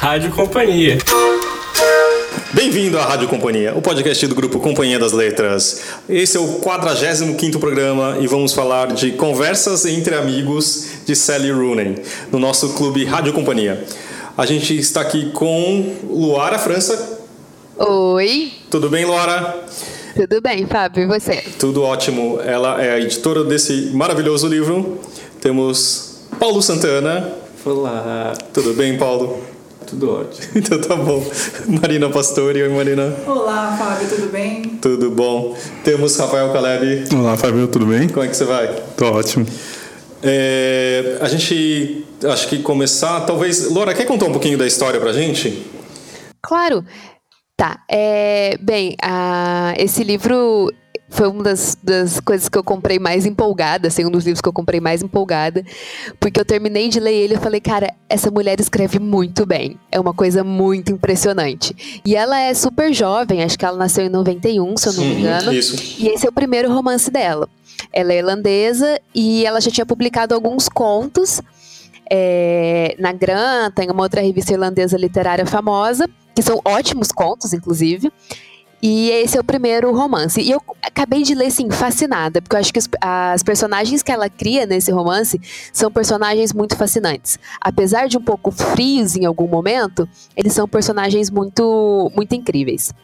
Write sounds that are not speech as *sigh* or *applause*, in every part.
Rádio Companhia. Bem-vindo à Rádio Companhia, o podcast do grupo Companhia das Letras. Esse é o 45 programa e vamos falar de conversas entre amigos de Sally Rooney, no nosso clube Rádio Companhia. A gente está aqui com Luara França. Oi. Tudo bem, Luara? Tudo bem, Fábio, e você? Tudo ótimo. Ela é a editora desse maravilhoso livro. Temos Paulo Santana. Olá. Tudo bem, Paulo? Tudo ótimo. *laughs* Então tá bom. Marina Pastori. Oi, Marina. Olá, Fábio, tudo bem? Tudo bom. Temos Rafael Caleb. Olá, Fábio, tudo bem? Como é que você vai? Tô ótimo. É, a gente, acho que começar, talvez... Laura, quer contar um pouquinho da história pra gente? Claro. Tá. É, bem, a, esse livro foi uma das, das, coisas que eu comprei mais empolgada, assim, um dos livros que eu comprei mais empolgada, porque eu terminei de ler ele e falei, cara, essa mulher escreve muito bem, é uma coisa muito impressionante. E ela é super jovem, acho que ela nasceu em 91, se eu não me engano. Isso. E esse é o primeiro romance dela. Ela é irlandesa e ela já tinha publicado alguns contos é, na Granta, em uma outra revista irlandesa literária famosa, que são ótimos contos, inclusive. E esse é o primeiro romance. E eu acabei de ler, assim, fascinada, porque eu acho que os, as personagens que ela cria nesse romance são personagens muito fascinantes. Apesar de um pouco frios em algum momento, eles são personagens muito, muito incríveis.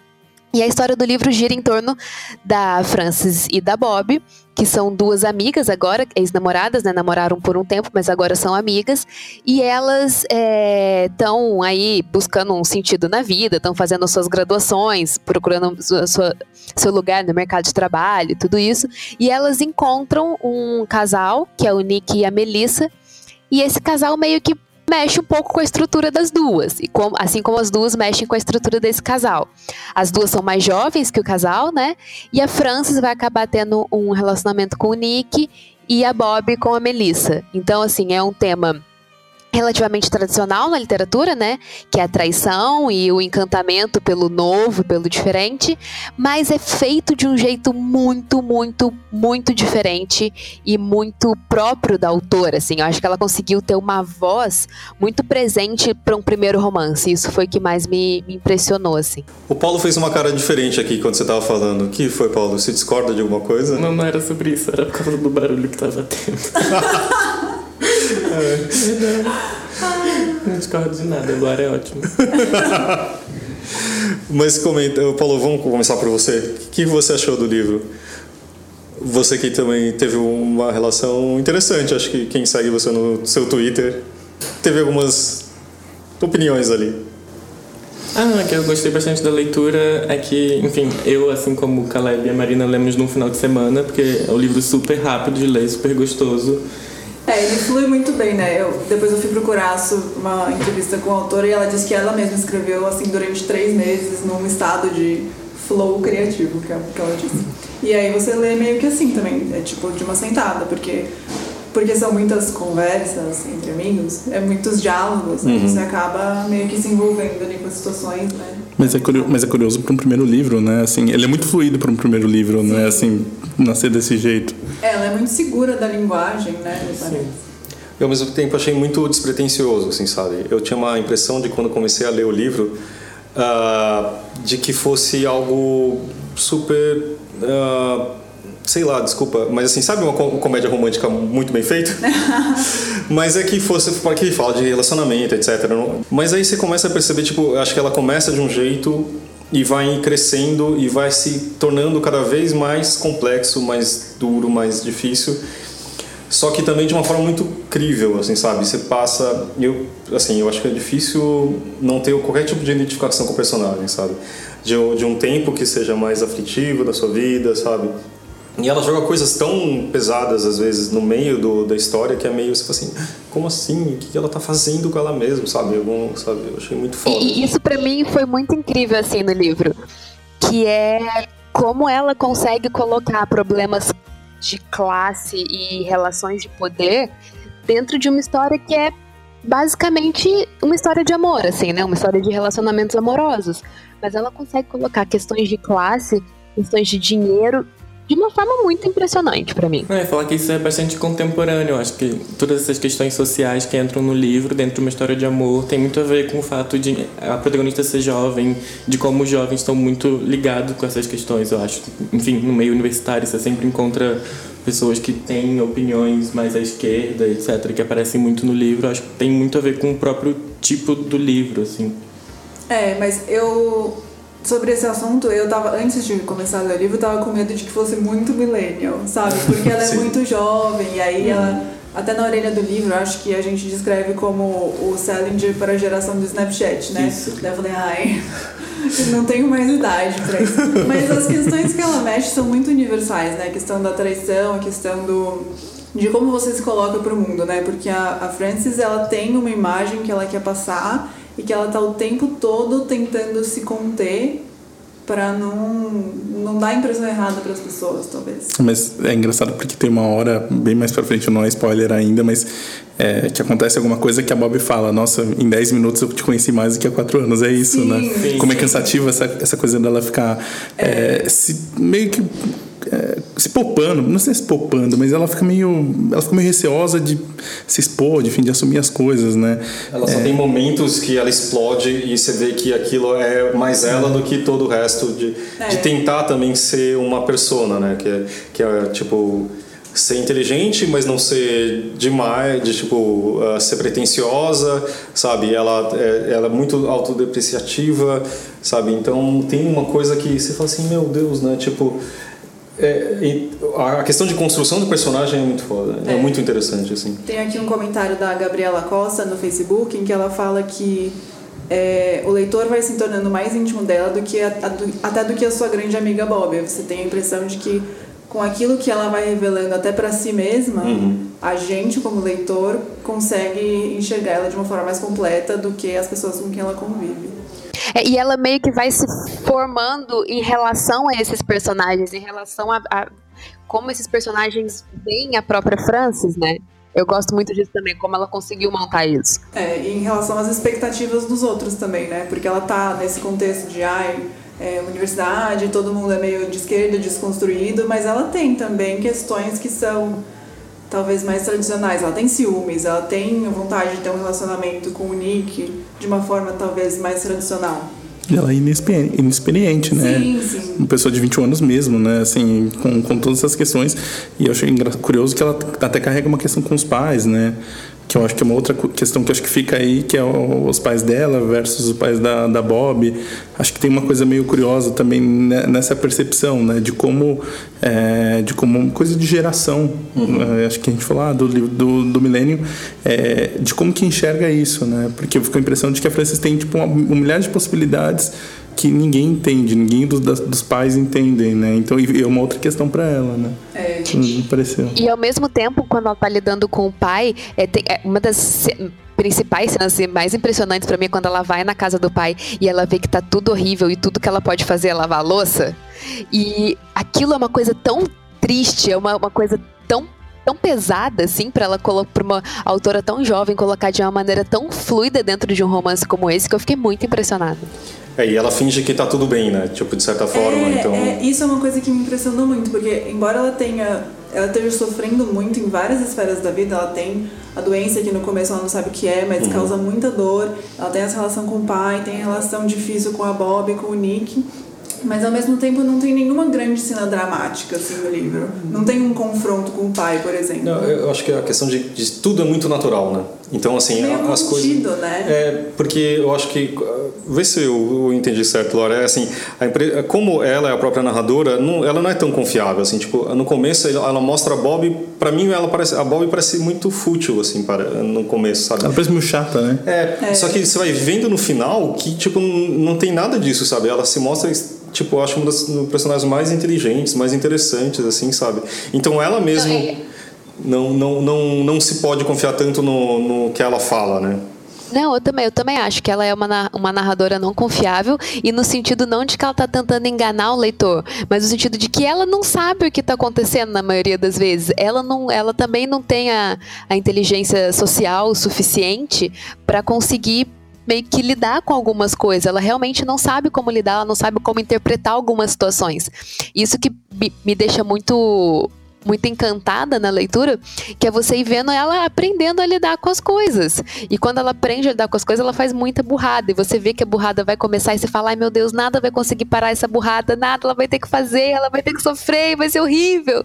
E a história do livro gira em torno da Frances e da Bob, que são duas amigas agora, ex-namoradas, né? Namoraram por um tempo, mas agora são amigas. E elas estão é, aí buscando um sentido na vida, estão fazendo suas graduações, procurando sua, sua, seu lugar no mercado de trabalho, tudo isso. E elas encontram um casal, que é o Nick e a Melissa. E esse casal meio que mexe um pouco com a estrutura das duas, e como, assim como as duas mexem com a estrutura desse casal. As duas são mais jovens que o casal, né? E a Frances vai acabar tendo um relacionamento com o Nick e a Bob com a Melissa. Então, assim, é um tema relativamente tradicional na literatura, né? Que é a traição e o encantamento pelo novo, pelo diferente, mas é feito de um jeito muito, muito, muito diferente e muito próprio da autora, assim. Eu acho que ela conseguiu ter uma voz muito presente para um primeiro romance. Isso foi o que mais me, me, impressionou, assim. O Paulo fez uma cara diferente aqui quando você estava falando. O que foi, Paulo? Você discorda de alguma coisa? Não, não era sobre isso. Era por causa do barulho que estava tendo. *laughs* É. Não discordo de nada, o Luar é ótimo. Mas comenta, Paulo, vamos começar por você. O que você achou do livro? Você que também teve uma relação interessante, acho que quem segue você no seu Twitter teve algumas opiniões ali. Ah, que eu gostei bastante da leitura é que, enfim, eu, assim como o Caleb e a Marina, lemos num final de semana, porque é um livro super rápido de ler, super gostoso. É, ele flui muito bem, né? Eu, depois eu fui procurar uma entrevista com a autora e ela disse que ela mesma escreveu assim durante três meses num estado de flow criativo, que, é, que ela disse. E aí você lê meio que assim também, é tipo de uma sentada, porque porque são muitas conversas entre amigos, é muitos diálogos, né? Uhum. você acaba meio que se envolvendo ali com as situações, né? Mas é curioso, mas é curioso para um primeiro livro, né? Assim, ele é muito fluido para um primeiro livro, Sim. né? Assim, nascer desse jeito. É, ela é muito segura da linguagem, né? Sim. Eu, ao mesmo tempo, achei muito despretensioso, assim, sabe? Eu tinha uma impressão de quando comecei a ler o livro uh, de que fosse algo super uh, sei lá, desculpa, mas assim, sabe uma comédia romântica muito bem feita? *laughs* mas é que fosse que fala de relacionamento, etc. Mas aí você começa a perceber, tipo, acho que ela começa de um jeito e vai crescendo e vai se tornando cada vez mais complexo, mais duro, mais difícil. Só que também de uma forma muito crível, assim, sabe? Você passa, eu, assim, eu acho que é difícil não ter qualquer tipo de identificação com o personagem, sabe? De, de um tempo que seja mais aflitivo da sua vida, sabe? E ela joga coisas tão pesadas, às vezes, no meio do, da história, que é meio assim, como assim? O que ela tá fazendo com ela mesma, sabe? Eu, sabe? eu achei muito foda. E isso para mim foi muito incrível, assim, no livro. Que é como ela consegue colocar problemas de classe e relações de poder dentro de uma história que é basicamente uma história de amor, assim, né? Uma história de relacionamentos amorosos. Mas ela consegue colocar questões de classe, questões de dinheiro de uma forma muito impressionante para mim. É, falar que isso é bastante contemporâneo. Eu acho que todas essas questões sociais que entram no livro, dentro de uma história de amor, tem muito a ver com o fato de a protagonista ser jovem, de como os jovens estão muito ligados com essas questões, eu acho. Enfim, no meio universitário você sempre encontra pessoas que têm opiniões mais à esquerda, etc., que aparecem muito no livro. Eu acho que tem muito a ver com o próprio tipo do livro, assim. É, mas eu sobre esse assunto, eu tava, antes de começar a ler o livro, eu tava com medo de que fosse muito millennial, sabe? Porque ela é *laughs* muito jovem, e aí ela, uhum. até na orelha do livro, acho que a gente descreve como o Salinger para a geração do Snapchat, né? Isso. Daí eu falei, ai, não tenho mais idade pra isso. Mas as questões que ela mexe são muito universais, né? A questão da traição, a questão do de como você se coloca pro mundo, né? Porque a, a Frances, ela tem uma imagem que ela quer passar e que ela tá o tempo todo tentando se conter para não, não dar a impressão errada para as pessoas, talvez. Mas é engraçado porque tem uma hora, bem mais para frente, não é spoiler ainda, mas é, que acontece alguma coisa que a Bob fala: Nossa, em 10 minutos eu te conheci mais do que há 4 anos. É isso, sim, né? Sim, Como é cansativa essa, essa coisa dela ficar é. É, se, meio que é, se poupando, não sei se poupando, mas ela fica meio, ela fica meio receosa de se expor, de, enfim, de assumir as coisas, né? Ela só é, tem momentos que ela explode e você vê que aquilo é mais ela do que todo o resto de, é. de tentar também ser uma persona, né? Que é, que é tipo ser inteligente, mas não ser demais, de tipo uh, ser pretensiosa, sabe? Ela é, ela é muito autodepreciativa, sabe? Então tem uma coisa que você fala assim, meu Deus, né? Tipo é, a questão de construção do personagem é muito foda, é. é. muito interessante assim. Tem aqui um comentário da Gabriela Costa no Facebook em que ela fala que é, o leitor vai se tornando mais íntimo dela do que a, a, do, até do que a sua grande amiga Bob. Você tem a impressão de que com aquilo que ela vai revelando até para si mesma, uhum. a gente como leitor consegue enxergar ela de uma forma mais completa do que as pessoas com quem ela convive. É, e ela meio que vai se formando em relação a esses personagens, em relação a, a como esses personagens veem a própria Frances, né? Eu gosto muito disso também, como ela conseguiu montar isso. É, em relação às expectativas dos outros também, né? Porque ela tá nesse contexto de, ai, é, universidade, todo mundo é meio de esquerda, desconstruído, mas ela tem também questões que são talvez mais tradicionais. Ela tem ciúmes, ela tem vontade de ter um relacionamento com o Nick de uma forma talvez mais tradicional. Ela é inexperiente, inexperiente né? Sim, sim. Uma pessoa de 21 anos mesmo, né? Assim, com, com todas essas questões. E eu achei curioso que ela até carrega uma questão com os pais, né? Que eu acho que é uma outra questão que acho que fica aí, que é os pais dela versus os pais da, da Bob. Acho que tem uma coisa meio curiosa também nessa percepção, né, de como, é, de como coisa de geração. Uhum. É, acho que a gente falou ah, do do, do milênio, é, de como que enxerga isso, né? Porque eu fico com a impressão de que a Frances tem tipo uma, um milhar de possibilidades que ninguém entende, ninguém dos, dos pais entendem, né? Então é uma outra questão para ela, né? É. Me pareceu. E ao mesmo tempo, quando ela tá lidando com o pai, é, tem, é uma das principais cenas mais impressionantes para mim é quando ela vai na casa do pai e ela vê que tá tudo horrível e tudo que ela pode fazer é lavar a louça. E aquilo é uma coisa tão triste, é uma, uma coisa tão tão pesada assim para ela para uma autora tão jovem colocar de uma maneira tão fluida dentro de um romance como esse que eu fiquei muito impressionada. É, e ela finge que tá tudo bem, né? Tipo, de certa forma, é, então... É, isso é uma coisa que me impressionou muito, porque embora ela tenha... Ela esteja sofrendo muito em várias esferas da vida, ela tem a doença que no começo ela não sabe o que é, mas uhum. causa muita dor. Ela tem essa relação com o pai, tem a relação difícil com a Bob, com o Nick. Mas ao mesmo tempo não tem nenhuma grande cena dramática assim no livro. Não tem um confronto com o pai, por exemplo. Não, eu acho que a questão de, de tudo é muito natural, né? Então assim, Meio as coisas né? É, porque eu acho que vê se eu, eu entendi certo, Laura, é assim, a, como ela é a própria narradora, não, ela não é tão confiável assim, tipo, no começo ela mostra a Bob, para mim ela parece a Bob parece muito fútil assim para no começo, sabe? Ela parece meio chata, né? É, é. só que você vai vendo no final que tipo não tem nada disso, sabe? Ela se mostra tipo, eu acho uma das personagens mais inteligentes, mais interessantes, assim, sabe? Então ela mesmo é. não, não, não, não se pode confiar tanto no, no que ela fala, né? Não, eu também, eu também acho que ela é uma, uma narradora não confiável e no sentido não de que ela está tentando enganar o leitor, mas no sentido de que ela não sabe o que está acontecendo na maioria das vezes. Ela, não, ela também não tem a, a inteligência social suficiente para conseguir meio que lidar com algumas coisas. Ela realmente não sabe como lidar, ela não sabe como interpretar algumas situações. Isso que me deixa muito muito encantada na leitura, que é você ir vendo ela aprendendo a lidar com as coisas. E quando ela aprende a lidar com as coisas, ela faz muita burrada. E você vê que a burrada vai começar e você fala, ai meu Deus, nada vai conseguir parar essa burrada, nada, ela vai ter que fazer, ela vai ter que sofrer, vai ser horrível.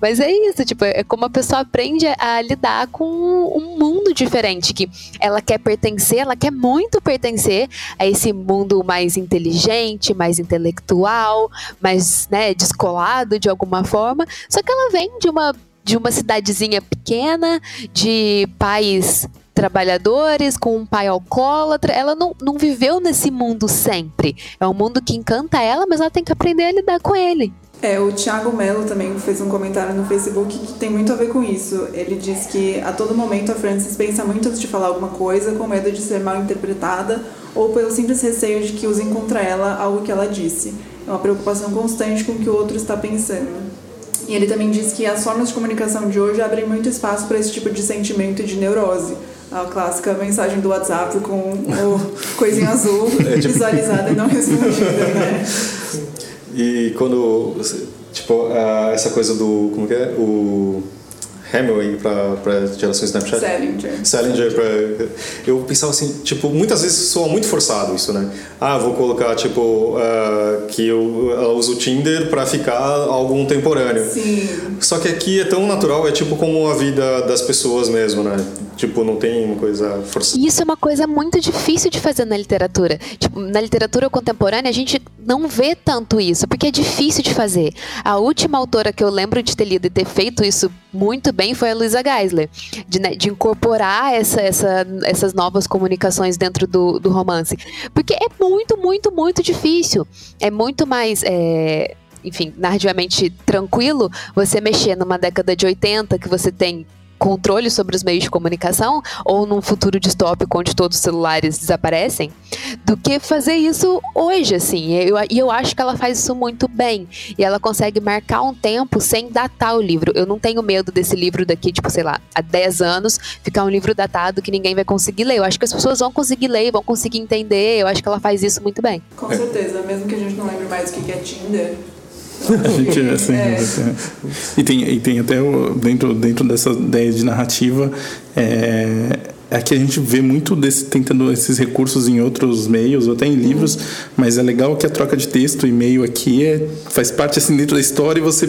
Mas é isso, tipo, é como a pessoa aprende a lidar com um mundo diferente, que ela quer pertencer, ela quer muito pertencer a esse mundo mais inteligente, mais intelectual, mais, né, descolado de alguma forma. Só que ela vem de uma, de uma cidadezinha pequena, de pais trabalhadores, com um pai alcoólatra. Ela não, não viveu nesse mundo sempre. É um mundo que encanta ela, mas ela tem que aprender a lidar com ele. É, o Thiago Mello também fez um comentário no Facebook que tem muito a ver com isso. Ele diz que a todo momento a Frances pensa muito antes de falar alguma coisa, com medo de ser mal interpretada ou pelo simples receio de que usem contra ela algo que ela disse. É uma preocupação constante com o que o outro está pensando. E ele também diz que as formas de comunicação de hoje abrem muito espaço para esse tipo de sentimento de neurose. A clássica mensagem do WhatsApp com o *laughs* coisinha azul é, tipo... visualizada e não respondida, né? E quando, tipo, essa coisa do, como que é? O Hemingway para geração Snapchat? Salinger. Salinger para eu pensava assim, tipo, muitas vezes soa muito forçado isso, né? Ah, vou colocar tipo uh, que eu, eu uso o Tinder para ficar algo temporâneo. Sim. Só que aqui é tão natural, é tipo como a vida das pessoas mesmo, né? Tipo, não tem uma coisa forçada. Isso é uma coisa muito difícil de fazer na literatura. Tipo, na literatura contemporânea a gente não vê tanto isso, porque é difícil de fazer. A última autora que eu lembro de ter lido e ter feito isso muito bem foi a Luisa Geisler, de, né, de incorporar essa, essa, essas novas comunicações dentro do, do romance. Porque é muito, muito, muito difícil. É muito mais. É, enfim, narrativamente tranquilo você mexer numa década de 80 que você tem controle sobre os meios de comunicação, ou num futuro distópico onde todos os celulares desaparecem, do que fazer isso hoje, assim. E eu, eu acho que ela faz isso muito bem. E ela consegue marcar um tempo sem datar o livro. Eu não tenho medo desse livro daqui, tipo, sei lá, há 10 anos, ficar um livro datado que ninguém vai conseguir ler. Eu acho que as pessoas vão conseguir ler, vão conseguir entender. Eu acho que ela faz isso muito bem. Com certeza, mesmo que a gente não lembre mais o que é Tinder a gente, assim, é. E, tem, e tem até dentro, dentro dessa ideia de narrativa é, é que a gente vê muito desse, tentando esses recursos em outros meios, ou até em livros, uhum. mas é legal que a troca de texto, e-mail aqui, é, faz parte assim dentro da história e você,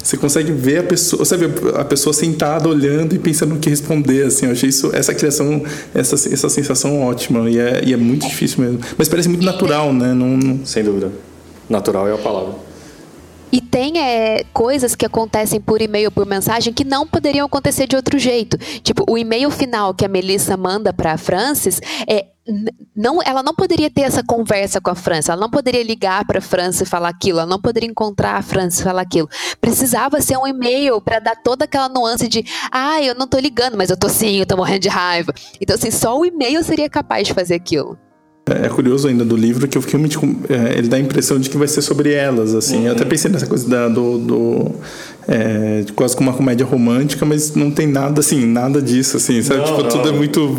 você consegue ver a pessoa, sabe, a pessoa sentada olhando e pensando no que responder, assim, eu achei isso, essa criação, essa, essa sensação ótima, e é, e é muito difícil mesmo. Mas parece muito natural, né? Não, não... Sem dúvida. Natural é a palavra. E tem é, coisas que acontecem por e-mail, por mensagem, que não poderiam acontecer de outro jeito. Tipo, o e-mail final que a Melissa manda para a Francis é não, ela não poderia ter essa conversa com a França, ela não poderia ligar para a França e falar aquilo, ela não poderia encontrar a França e falar aquilo. Precisava ser um e-mail para dar toda aquela nuance de, ah, eu não tô ligando, mas eu tô sim, eu tô morrendo de raiva. Então, assim, só o e-mail seria capaz de fazer aquilo. É, é curioso ainda do livro que eu fiquei muito. É, ele dá a impressão de que vai ser sobre elas, assim. Uhum. Eu até uhum. pensei nessa coisa da, do. do é, quase como uma comédia romântica, mas não tem nada assim, nada disso, assim, sabe? Não, tipo, não. tudo é muito.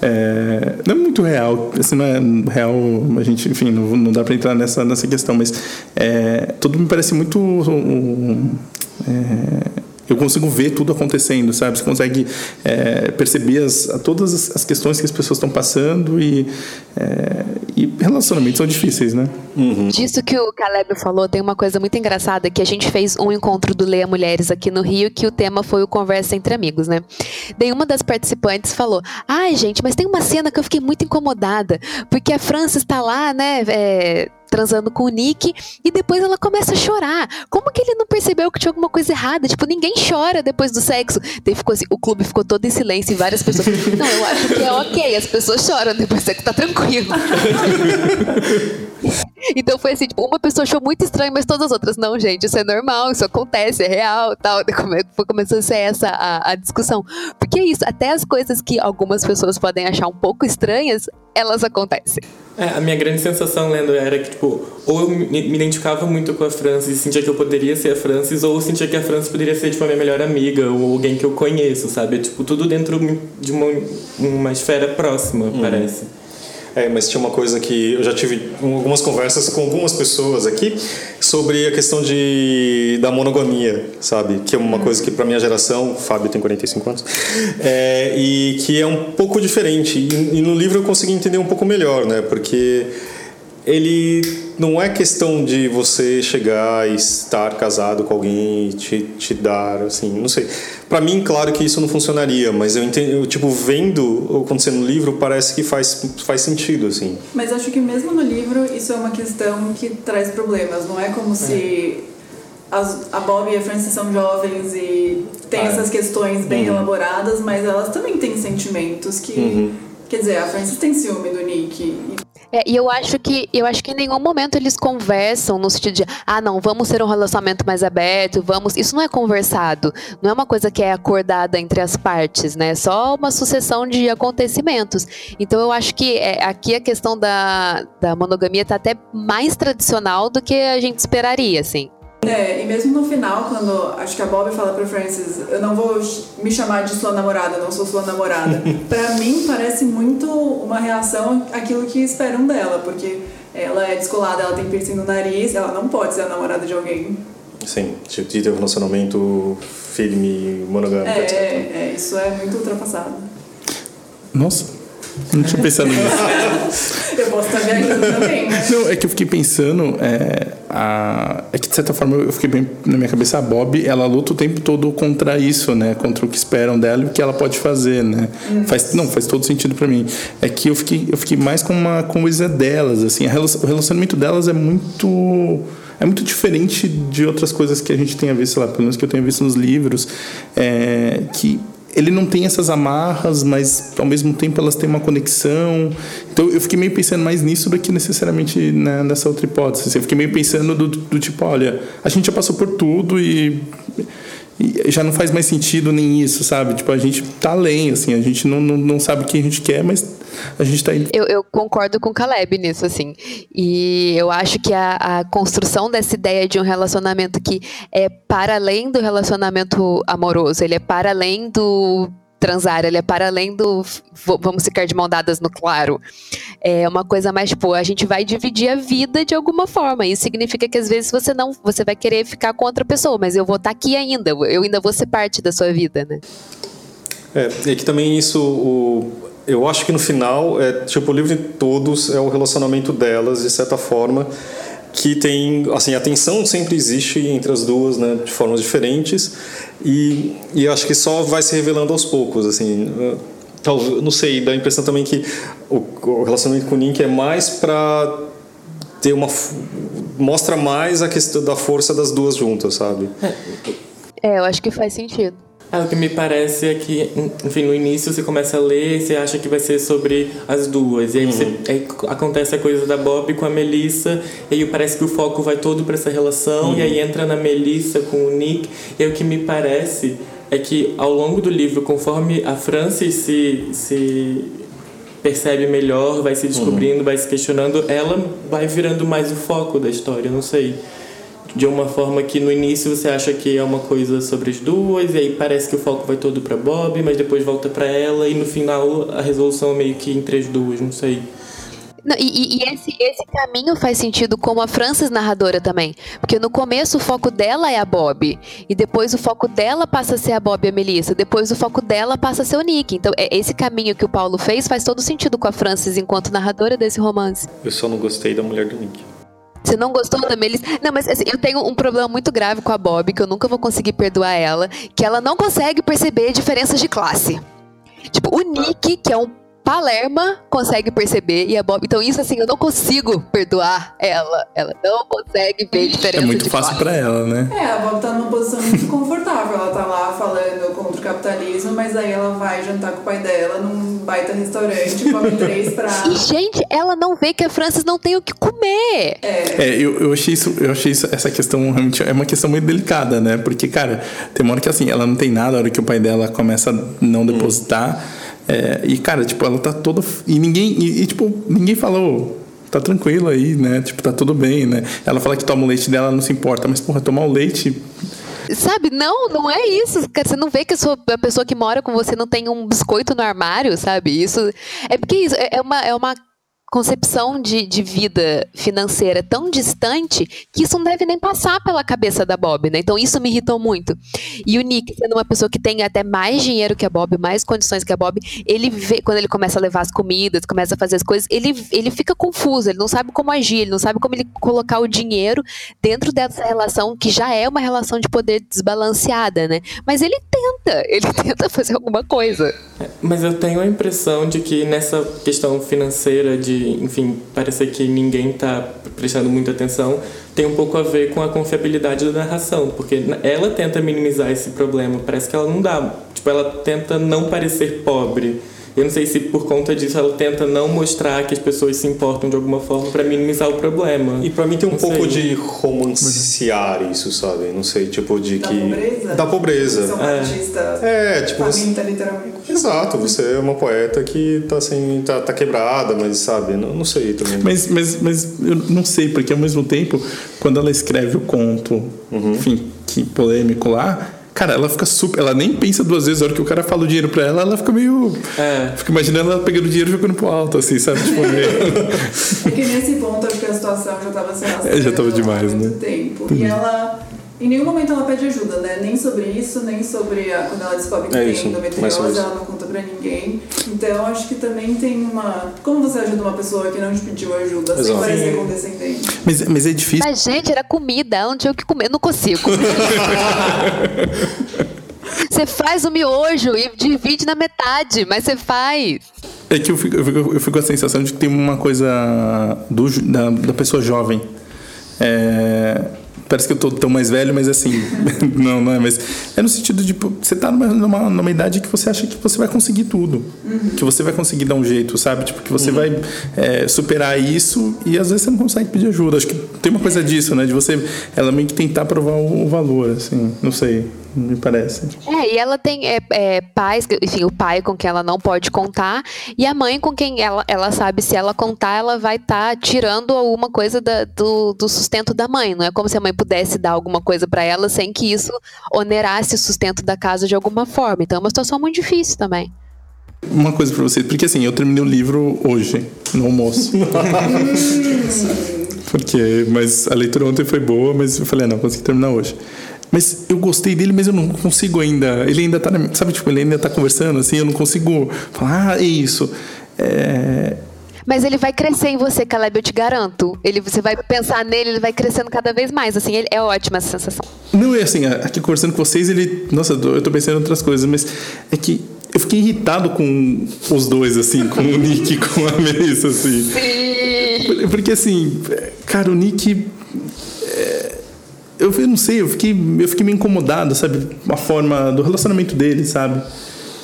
É, não é muito real. Assim, não é real. A gente, enfim, não, não dá para entrar nessa, nessa questão, mas é, tudo me parece muito. Um, é, eu consigo ver tudo acontecendo, sabe? Você consegue é, perceber as, todas as questões que as pessoas estão passando e, é, e relacionamentos são difíceis, né? Uhum. Disso que o Caleb falou, tem uma coisa muito engraçada que a gente fez um encontro do Leia Mulheres aqui no Rio que o tema foi o Conversa entre Amigos, né? Daí uma das participantes falou: Ai, gente, mas tem uma cena que eu fiquei muito incomodada, porque a França está lá, né? É, transando com o Nick e depois ela começa a chorar. Como que ele não percebeu que tinha alguma coisa errada? Tipo, ninguém chora depois do sexo. Daí ficou assim, o clube ficou todo em silêncio e várias pessoas. *laughs* Não, eu acho que é ok, as pessoas choram depois do sexo, tá tranquilo. *laughs* então foi assim, tipo, uma pessoa achou muito estranho, mas todas as outras, não, gente, isso é normal, isso acontece, é real tal. *laughs* Foi, começou a ser essa a, a discussão. Porque é isso, até as coisas que algumas pessoas podem achar um pouco estranhas, elas acontecem. É, a minha grande sensação lendo era que, tipo, ou eu me identificava muito com a Francis e sentia que eu poderia ser a Francis, ou eu sentia que a Francis poderia ser, tipo, a minha melhor amiga, ou alguém que eu conheço, sabe? É, tipo, tudo dentro de uma, uma esfera próxima, uhum. parece. É, mas tinha uma coisa que eu já tive algumas conversas com algumas pessoas aqui sobre a questão de da monogamia, sabe? Que é uma coisa que para minha geração, o Fábio tem 45 anos, é, e que é um pouco diferente. E, e no livro eu consegui entender um pouco melhor, né? Porque ele não é questão de você chegar e estar casado com alguém e te, te dar, assim, não sei. Para mim, claro que isso não funcionaria, mas eu entendo, eu, tipo, vendo acontecer no livro, parece que faz, faz sentido, assim. Mas acho que mesmo no livro, isso é uma questão que traz problemas. Não é como é. se as, a Bob e a Frances são jovens e têm ah, essas questões bem uhum. elaboradas, mas elas também têm sentimentos que... Uhum. Quer dizer, a Frances tem ciúme do Nick. É, e eu acho que eu acho que em nenhum momento eles conversam no sentido de ah não vamos ter um relacionamento mais aberto vamos. Isso não é conversado. Não é uma coisa que é acordada entre as partes né? É só uma sucessão de acontecimentos. Então eu acho que é, aqui a questão da, da monogamia está até mais tradicional do que a gente esperaria assim é, e mesmo no final, quando acho que a Bob fala pra Francis, eu não vou me chamar de sua namorada, não sou sua namorada. *laughs* pra mim parece muito uma reação àquilo que esperam dela, porque ela é descolada, ela tem piercing no nariz, ela não pode ser a namorada de alguém. Sim, tipo, de ter um relacionamento firme, monogâmico, é, etc. É, é, isso é muito ultrapassado. Nossa, não tinha pensado nisso. *laughs* eu posso estar viajando também, né? Não, é que eu fiquei pensando. É, a, é que de certa forma eu fiquei bem na minha cabeça. A Bob, ela luta o tempo todo contra isso, né? Contra o que esperam dela e o que ela pode fazer, né? Hum. Faz, não, faz todo sentido para mim. É que eu fiquei, eu fiquei mais com uma coisa delas, assim. o relacionamento delas é muito é muito diferente de outras coisas que a gente tenha visto lá, pelo menos que eu tenha visto nos livros, é, que ele não tem essas amarras, mas ao mesmo tempo elas têm uma conexão. Então eu fiquei meio pensando mais nisso do que necessariamente né, nessa outra hipótese. Eu fiquei meio pensando do, do tipo, olha, a gente já passou por tudo e e já não faz mais sentido nem isso, sabe? Tipo, a gente tá além, assim, a gente não, não, não sabe o que a gente quer, mas a gente tá indo. Eu, eu concordo com o Caleb nisso, assim. E eu acho que a, a construção dessa ideia de um relacionamento que é para além do relacionamento amoroso, ele é para além do transar, ele é para além do vamos ficar de mão dadas no claro. É uma coisa mais, tipo, a gente vai dividir a vida de alguma forma. Isso significa que às vezes você não, você vai querer ficar com outra pessoa, mas eu vou estar tá aqui ainda, eu ainda vou ser parte da sua vida, né? É, e que também isso, o, eu acho que no final, é, tipo, o livro de todos é o relacionamento delas, de certa forma, que tem, assim, a tensão sempre existe entre as duas, né, de formas diferentes, e, e acho que só vai se revelando aos poucos, assim, tal, não sei, dá a impressão também que o, o relacionamento com o Nick é mais para ter uma mostra mais a questão da força das duas juntas, sabe? É, eu acho que faz sentido. É, o que me parece é que, enfim, no início você começa a ler, você acha que vai ser sobre as duas. E aí, uhum. você, aí acontece a coisa da Bob com a Melissa, e aí parece que o foco vai todo para essa relação, uhum. e aí entra na Melissa com o Nick. E aí o que me parece é que ao longo do livro, conforme a Frances se, se percebe melhor, vai se descobrindo, uhum. vai se questionando, ela vai virando mais o foco da história, não sei de uma forma que no início você acha que é uma coisa sobre as duas e aí parece que o foco vai todo para Bob, mas depois volta para ela e no final a resolução é meio que entre as duas, não sei. Não, e, e esse, esse caminho faz sentido como a Frances narradora também. Porque no começo o foco dela é a Bob. E depois o foco dela passa a ser a Bob e a Melissa. Depois o foco dela passa a ser o Nick. Então é, esse caminho que o Paulo fez faz todo sentido com a Frances enquanto narradora desse romance. Eu só não gostei da mulher do Nick. Você não gostou da Melissa? Não, mas assim, eu tenho um problema muito grave com a Bob, que eu nunca vou conseguir perdoar ela, que ela não consegue perceber diferenças de classe. Tipo, o Nick, que é um Palerma consegue perceber e a Bob. Então, isso assim, eu não consigo perdoar ela. Ela não consegue ver diferença. É muito fácil para ela, né? É, a Bob tá numa posição muito confortável. Ela tá lá falando contra o capitalismo, mas aí ela vai jantar com o pai dela num baita restaurante, come *laughs* três pratos. E, gente, ela não vê que a Francis não tem o que comer. É, é eu, eu achei isso, eu achei isso, essa questão realmente é uma questão muito delicada, né? Porque, cara, tem uma hora que assim, ela não tem nada, a hora que o pai dela começa a não depositar. Hum é, e, cara, tipo, ela tá toda. E ninguém. E, e, tipo, ninguém falou. Tá tranquilo aí, né? Tipo, tá tudo bem, né? Ela fala que toma o leite dela, não se importa, mas, porra, tomar o leite. Sabe, não, não é isso. Você não vê que a, sua, a pessoa que mora com você não tem um biscoito no armário, sabe? Isso. É porque isso é, é uma, é uma concepção de, de vida financeira tão distante que isso não deve nem passar pela cabeça da Bob, né? Então isso me irritou muito. E o Nick, sendo uma pessoa que tem até mais dinheiro que a Bob, mais condições que a Bob, ele vê, quando ele começa a levar as comidas, começa a fazer as coisas, ele, ele fica confuso, ele não sabe como agir, ele não sabe como ele colocar o dinheiro dentro dessa relação que já é uma relação de poder desbalanceada, né? Mas ele tenta, ele *laughs* tenta fazer alguma coisa. Mas eu tenho a impressão de que nessa questão financeira de, enfim, parecer que ninguém está prestando muita atenção, tem um pouco a ver com a confiabilidade da narração, porque ela tenta minimizar esse problema, parece que ela não dá, tipo, ela tenta não parecer pobre. Eu não sei se por conta disso ela tenta não mostrar que as pessoas se importam de alguma forma para minimizar o problema. E para mim tem um Não pouco sei. de romancear isso, sabe? Não sei, tipo de Da que pobreza? da pobreza. Você é uma É. artista É, tipo, você- faminta, literalmente. Exato, você é uma poeta que tá sem tá, tá quebrada, mas sabe, não, não sei também. Mas, mas, mas eu não sei, porque ao mesmo tempo, quando ela escreve o conto, enfim, que polêmico lá, cara, ela fica super. Ela nem pensa duas vezes a hora que o cara fala o dinheiro pra ela, ela fica meio. É. Fica imaginando ela pegando o dinheiro e jogando pro alto, assim, sabe? Tipo, meio... É que nesse ponto acho que a situação já estava sendo *laughs* É, já tava demais, há muito né? tempo. E ela. Em nenhum momento ela pede ajuda, né? Nem sobre isso, nem sobre a, quando ela descobre que É tem isso, endometriose, ela não conta pra ninguém. Então acho que também tem uma. Como você ajuda uma pessoa que não te pediu ajuda sem Exato. parecer Sim. condescendente? mas, mas é difícil. Mas, gente, era comida, ela não tinha o que comer, eu não consigo. *laughs* Você faz o miojo e divide na metade, mas você faz. É que eu fico, eu, fico, eu fico com a sensação de que tem uma coisa do, da, da pessoa jovem. É, parece que eu tô tão mais velho, mas assim. *laughs* não, não é, mas. É no sentido de. Você tá numa, numa, numa idade que você acha que você vai conseguir tudo. Que você vai conseguir dar um jeito, sabe? Tipo, que você vai é, superar isso e às vezes você não consegue pedir ajuda. Acho que tem uma coisa disso, né? De você. Ela meio que tentar provar o, o valor, assim. Não sei. Me parece. É, e ela tem é, é, pais, enfim, o pai com quem ela não pode contar, e a mãe com quem ela, ela sabe se ela contar, ela vai estar tirando alguma coisa da- do, do sustento da mãe. Não é como se a mãe pudesse dar alguma coisa pra ela sem que isso onerasse o sustento da casa de alguma forma. Então é uma situação muito difícil também. Uma coisa pra vocês, porque assim, eu terminei o livro hoje, no almoço. *laughs* porque, mas a leitura ontem foi boa, mas eu falei, ah, não, consegui terminar hoje. Mas eu gostei dele, mas eu não consigo ainda. Ele ainda tá, sabe, tipo, ele ainda tá conversando, assim, eu não consigo falar, ah, é isso. É, Mas ele vai crescer em você, Caleb, eu te garanto. Ele, você vai pensar nele, ele vai crescendo cada vez mais. Assim, ele- é ótima essa sensação. Não, é assim, aqui conversando com vocês, ele. Nossa, eu tô, pensando em outras coisas, mas é que eu fiquei irritado com os dois, assim, com o Nick e com a Melissa, assim. Por- Porque assim, cara, o Nick. É, eu, eu não sei, eu fiquei, eu fiquei meio incomodado, sabe? A forma do relacionamento dele, sabe?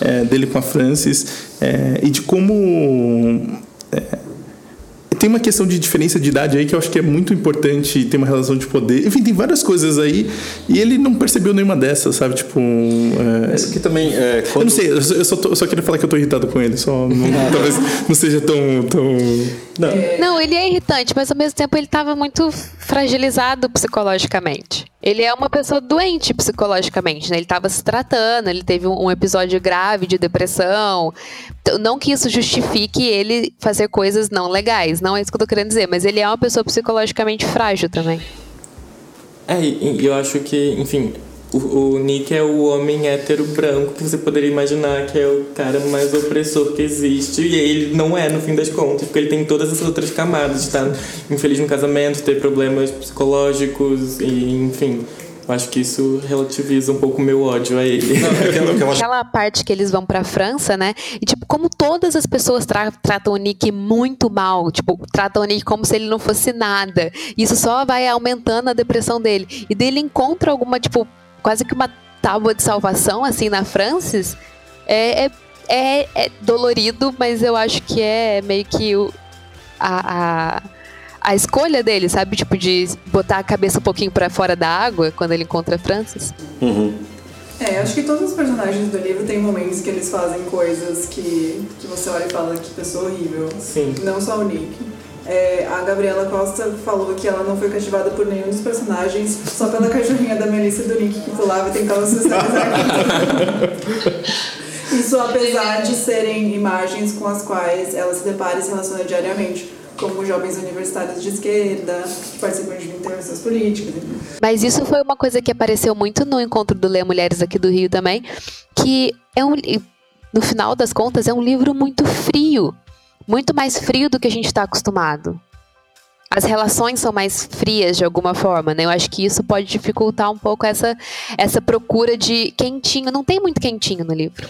É, dele com a Francis. é, e de como. é, tem uma questão de diferença de idade aí que eu acho que é muito importante ter uma relação de poder. Enfim, tem várias coisas aí e ele não percebeu nenhuma dessas, sabe? Tipo. é, Isso aqui também é eu quando não sei, eu só, eu só, tô- eu só queria falar que eu tô irritado com ele, só. não- *laughs* talvez não seja tão. tão... Não. Não, ele é irritante, mas ao mesmo tempo ele estava muito fragilizado psicologicamente. Ele é uma pessoa doente psicologicamente, né? Ele estava se tratando, ele teve um episódio grave de depressão. Então, Não que isso justifique ele fazer coisas não legais, não é isso que eu tô querendo dizer, mas ele é uma pessoa psicologicamente frágil também. É, e eu acho que, enfim, o, o Nick é o homem hétero branco que você poderia imaginar que é o cara mais opressor que existe. E ele não é, no fim das contas, porque ele tem todas essas outras camadas de estar infeliz no casamento, ter problemas psicológicos e, enfim. Eu acho que isso relativiza um pouco o meu ódio a ele. Não, é Aquela parte que eles vão pra França, né? E, tipo, como todas as pessoas tra- tratam o Nick muito mal, tipo, tratam o Nick como se ele não fosse nada. Isso só vai aumentando a depressão dele. E dele encontra alguma, tipo, quase que uma tábua de salvação, assim, na Francis. É, é, é, é dolorido, mas eu acho que é meio que o, a, a, a escolha dele, sabe? Tipo, de botar a cabeça um pouquinho pra fora da água quando ele encontra a Francis. É, acho que todos os personagens do livro têm momentos que eles fazem coisas que, que você olha e fala que pessoa horrível. Sim. Não só o Nick. É, a Gabriela Costa falou que ela não foi cativada por nenhum dos personagens, só pela cachorrinha da Melissa do Nick que pulava e tentava socializar. *laughs* Isso apesar de serem imagens com as quais ela se depara e se relaciona diariamente. como jovens universitários de esquerda, que participam de intervenções políticas. Mas isso foi uma coisa que apareceu muito no encontro do Ler Mulheres aqui do Rio também, que é um, no final das contas, é um livro muito frio. Muito mais frio do que a gente está acostumado. As relações são mais frias de alguma forma, né? Eu acho que isso pode dificultar um pouco essa, essa procura de quentinho. Não tem muito quentinho no livro.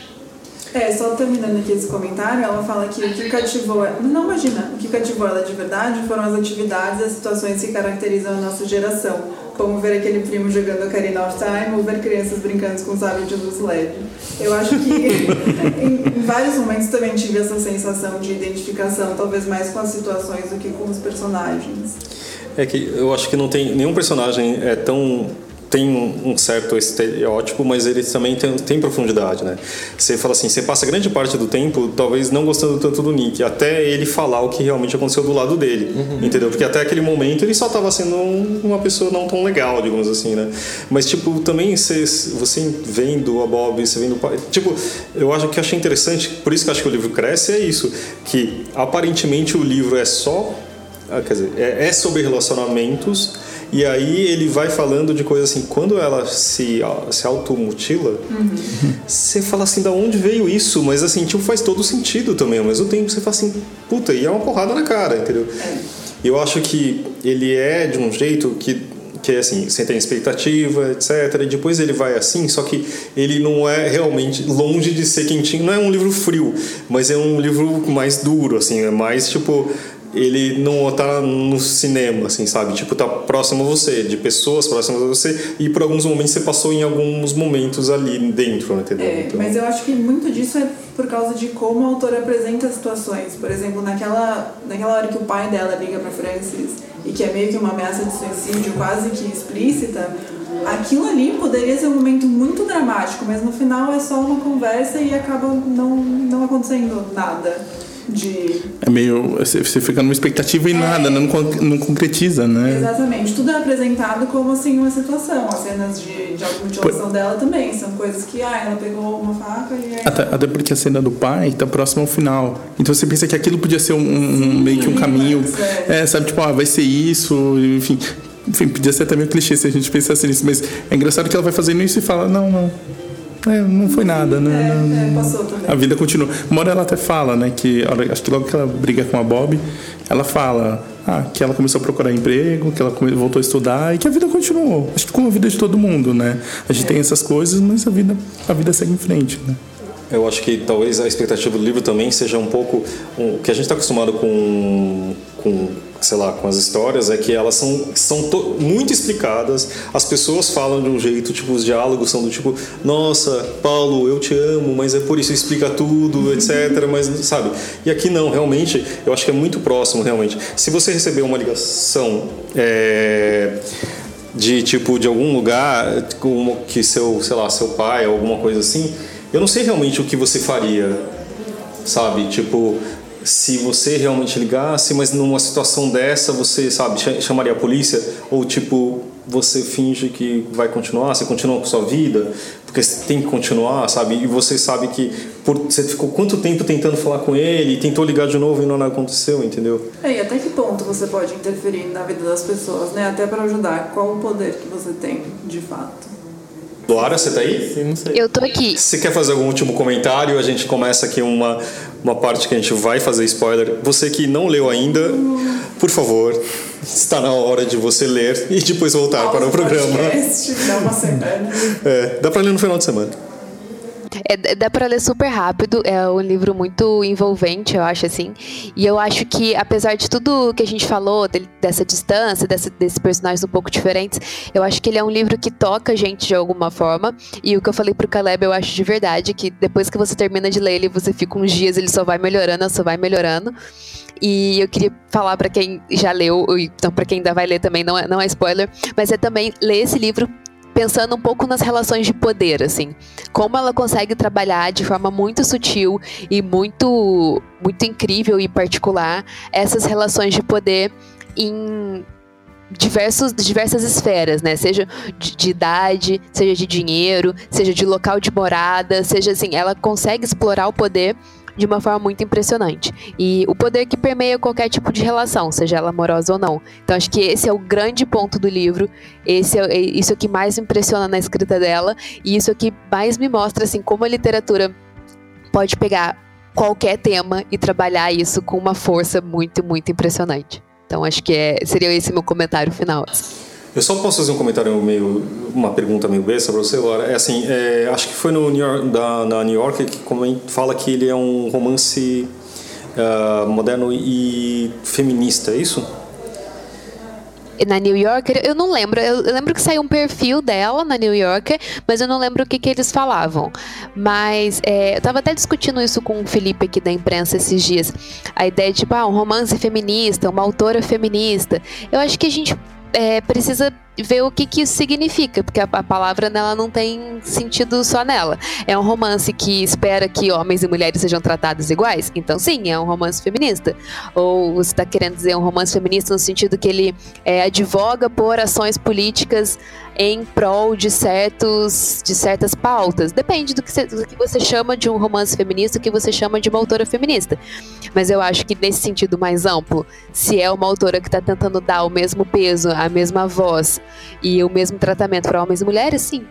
É, só terminando aqui esse comentário, ela fala que o que cativou ela. Não imagina, o que cativou ela de verdade foram as atividades e as situações que caracterizam a nossa geração. Como ver aquele primo jogando Ocarina of Time ou ver crianças brincando com sabre de luz LED. Eu acho que *laughs* em, em, vários momentos também tive essa sensação de identificação, talvez mais com as situações do que com os personagens. É que eu acho que não tem nenhum personagem é tão tem um certo estereótipo, mas ele também tem, tem, profundidade, né? Você fala assim, você passa grande parte do tempo talvez não gostando tanto do Nick, até ele falar o que realmente aconteceu do lado dele, uhum. entendeu? Porque até aquele momento ele só estava sendo uma pessoa não tão legal, digamos assim, né? Mas tipo, também você, você vendo a Bob, você vendo o pai, tipo, eu acho que achei interessante, por isso que acho que o livro cresce é isso, que aparentemente o livro é só, ah, quer dizer, é, é sobre relacionamentos e aí ele vai falando de coisas assim, quando ela se, se automutila, uhum. você fala assim, da onde veio isso? Mas assim, tipo, faz todo sentido também. Ao mesmo tempo, você fala assim, puta, e é uma porrada na cara, entendeu? É. Eu acho que ele é de um jeito que que é assim, você tem expectativa, etc. E depois ele vai assim, só que ele não é realmente longe de ser quentinho. Não é um livro frio, mas é um livro mais duro, assim, é mais tipo ele não tá no cinema, assim, sabe? Tipo, tá próximo a você, de pessoas próximas a você, e por alguns momentos você passou em alguns momentos ali dentro, entendeu? É, então... mas eu acho que muito disso é por causa de como a autora apresenta as situações. Por exemplo, naquela, naquela hora que o pai dela liga para Francis e que é meio que uma ameaça de suicídio quase que explícita, aquilo ali poderia ser um momento muito dramático, mas no final é só uma conversa e acaba não, não acontecendo nada de. É meio. Você fica numa expectativa e é. nada, não, não concretiza, né? Exatamente. Tudo é apresentado como assim uma situação. As cenas de, de automutilação Por... dela também. São coisas que, ah, ela pegou uma faca e. Até, até porque a cena do pai está próxima ao final. Então você pensa que aquilo podia ser um, um meio que um caminho. É. é, sabe, tipo, ah, vai ser isso, enfim. Enfim, podia ser também um clichê se a gente pensasse nisso, mas é engraçado que ela vai fazendo isso e fala, não, não é, não foi nada, né? É, é, passou também. A vida continua. Uma hora ela até fala, né? Que acho que logo que ela briga com a Bob, ela fala ah, que ela começou a procurar emprego, que ela voltou a estudar e que a vida continuou. Acho que como a vida de todo mundo, né? A gente é. tem essas coisas, mas a vida, a vida segue em frente, né? Eu acho que talvez a expectativa do livro também seja um pouco o um, que a gente está acostumado com, com sei lá, com as histórias é que elas são, são muito explicadas. As pessoas falam de um jeito, tipo, os diálogos são do tipo, nossa, Paulo, eu te amo, mas é por isso explica tudo, *laughs* etc. Mas, sabe? E aqui não, realmente, eu acho que é muito próximo, realmente. Se você receber uma ligação. É, de tipo de algum lugar como que seu sei lá seu pai alguma coisa assim eu não sei realmente o que você faria sabe tipo se você realmente ligasse, mas numa situação dessa você, sabe, chamaria a polícia? Ou tipo, você finge que vai continuar, você continua com sua vida, porque você tem que continuar, sabe? E você sabe que por, você ficou quanto tempo tentando falar com ele, tentou ligar de novo e não aconteceu, entendeu? É, e até que ponto você pode interferir na vida das pessoas, né? Até para ajudar. Qual o poder que você tem, de fato? Luara, você tá aí? Sim, não sei. Eu tô aqui. Você quer fazer algum último comentário? A gente começa aqui uma, uma parte que a gente vai fazer spoiler. Você que não leu ainda, por favor, está na hora de você ler e depois voltar para o programa. dá uma semana. É, dá para ler no final de semana. É, dá para ler super rápido, é um livro muito envolvente, eu acho assim. E eu acho que, apesar de tudo que a gente falou, dessa distância, desse, desses personagens um pouco diferentes, eu acho que ele é um livro que toca a gente de alguma forma. E o que eu falei pro Caleb, eu acho de verdade, que depois que você termina de ler ele, você fica uns dias, ele só vai melhorando, só vai melhorando. E eu queria falar para quem já leu, então para quem ainda vai ler também, não é, não é spoiler, mas é também ler esse livro pensando um pouco nas relações de poder, assim. Como ela consegue trabalhar de forma muito sutil e muito, muito incrível e particular essas relações de poder em diversos, diversas esferas, né? Seja de, de, idade, seja de dinheiro, seja de local de morada, seja assim, ela consegue explorar o poder de uma forma muito impressionante. E o poder que permeia qualquer tipo de relação, seja ela amorosa ou não. Então acho que esse é o grande ponto do livro, esse é, isso é o que mais impressiona na escrita dela e isso é o que mais me mostra assim como a literatura pode pegar qualquer tema e trabalhar isso com uma força muito, muito impressionante. Então acho que é, seria esse meu comentário final. Eu só posso fazer um comentário meio, uma pergunta meio besta para você, Laura. É assim, é, acho que foi no New York, da, na New York que fala que ele é um romance uh, moderno e feminista, é isso? na New Yorker, eu não lembro. Eu lembro que saiu um perfil dela na New Yorker, mas eu não lembro o que, que eles falavam. Mas é, eu estava até discutindo isso com o Felipe aqui da imprensa esses dias. A ideia de, tipo, ah, um romance feminista, uma autora feminista. Eu acho que a gente é, precisa ver o que, que isso significa, porque a, a, palavra nela não tem sentido só nela. É um romance que espera que homens e mulheres sejam tratados iguais? Então, sim, é um romance feminista. Ou você está querendo dizer um romance feminista no sentido que ele é, advoga por ações políticas em prol de, certos, de certas pautas. Depende do que, você, do que você chama de um romance feminista, do que você chama de uma autora feminista. Mas eu acho que nesse sentido mais amplo, se é uma autora que está tentando dar o mesmo peso, a mesma voz e o mesmo tratamento para homens e mulheres, sim.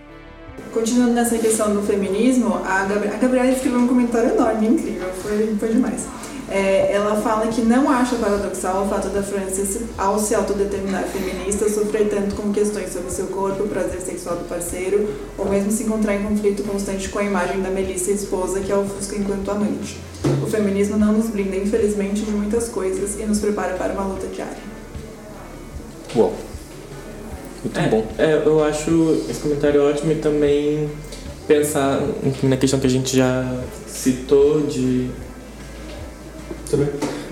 Continuando nessa questão do feminismo, a, Gabri a Gabriela escreveu um comentário enorme, incrível, foi, foi demais. É, ela fala que não acha paradoxal o fato da Frances, ao se autodeterminar feminista, sofrer tanto com questões sobre seu corpo, o prazer sexual do parceiro, ou mesmo se encontrar em conflito constante com a imagem da Melissa, esposa, que a ofusca enquanto amante. O feminismo não nos brinda, infelizmente, de muitas coisas e nos prepara para uma luta diária. Uau. Muito é, bom. É, eu acho esse comentário ótimo e também pensar na questão que a gente já citou de.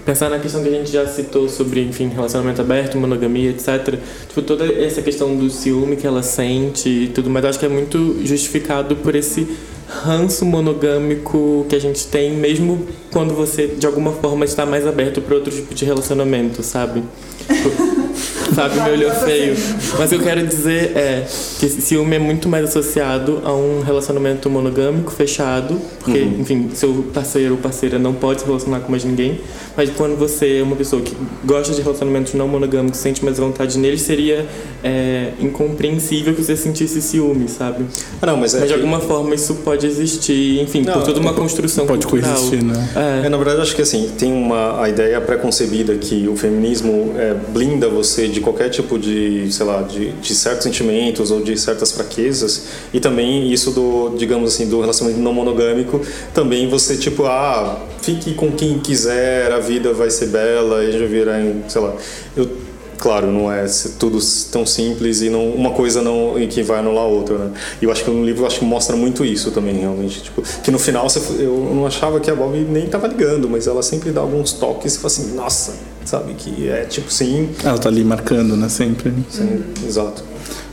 Pensar na questão que a gente já citou sobre, enfim, relacionamento aberto, monogamia, etc. Tipo, toda essa questão do ciúme que ela sente e tudo mas acho que é muito justificado por esse ranço monogâmico que a gente tem, mesmo quando você, de alguma forma, está mais aberto para outro tipo de relacionamento, sabe? *laughs* sabe? Me olhou feio. Mas eu quero dizer é que ciúme é muito mais associado a um relacionamento monogâmico, fechado, porque, uhum. enfim, seu parceiro ou parceira não pode se relacionar com mais ninguém. Mas quando você é uma pessoa que gosta de relacionamentos não monogâmicos, sente mais vontade neles, seria é, incompreensível que você sentisse ciúme, sabe? Ah, não, mas, é mas de alguma forma isso pode existir, enfim, não, por toda uma construção pode cultural. coexistir, né? É. é. na verdade, acho que assim, tem uma a ideia pré-concebida que o feminismo é, blinda você de qualquer tipo de, sei lá, de, de certos sentimentos ou de certas fraquezas e também isso do, digamos assim, do relacionamento não monogâmico, também você tipo, ah, fique com quem quiser, a vida vai ser bela e já virá em, sei lá, eu claro, não é tudo tão simples e não, uma coisa não que vai anular a outra, né? E eu acho que no livro acho que mostra muito isso também, realmente, tipo, que no final você, eu não achava que a Bob nem estava ligando, mas ela sempre dá alguns toques e fala assim, nossa, sabe que é tipo sim. Ela tá ali marcando, né, sempre. Sim, uhum. exato.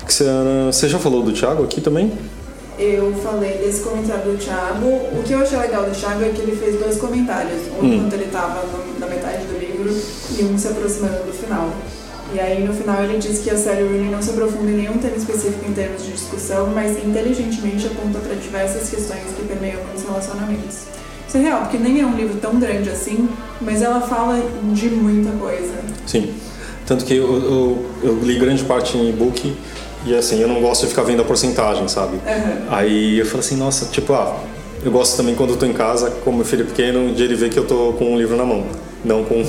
Você, você já falou do Thiago aqui também? eu falei desse comentário do Thiago. O que eu achei legal do Thiago é que ele fez dois comentários, um hum. quando ele estava na metade do livro e um se aproximando do final. E aí no final ele diz que a série Rooney não se aprofunda em nenhum tema específico em termos de discussão, mas inteligentemente aponta para diversas questões que permeiam os relacionamentos. Isso é real, porque nem é um livro tão grande assim, mas ela fala de muita coisa. Sim. Tanto que eu, eu, eu li grande parte em e-book e assim, eu não gosto de ficar vendo a porcentagem, sabe? Uhum. Aí eu falei assim, nossa, tipo, ah, eu gosto também quando eu tô em casa, como meu filho é pequeno, de ele ver que eu tô com um livro na mão não com.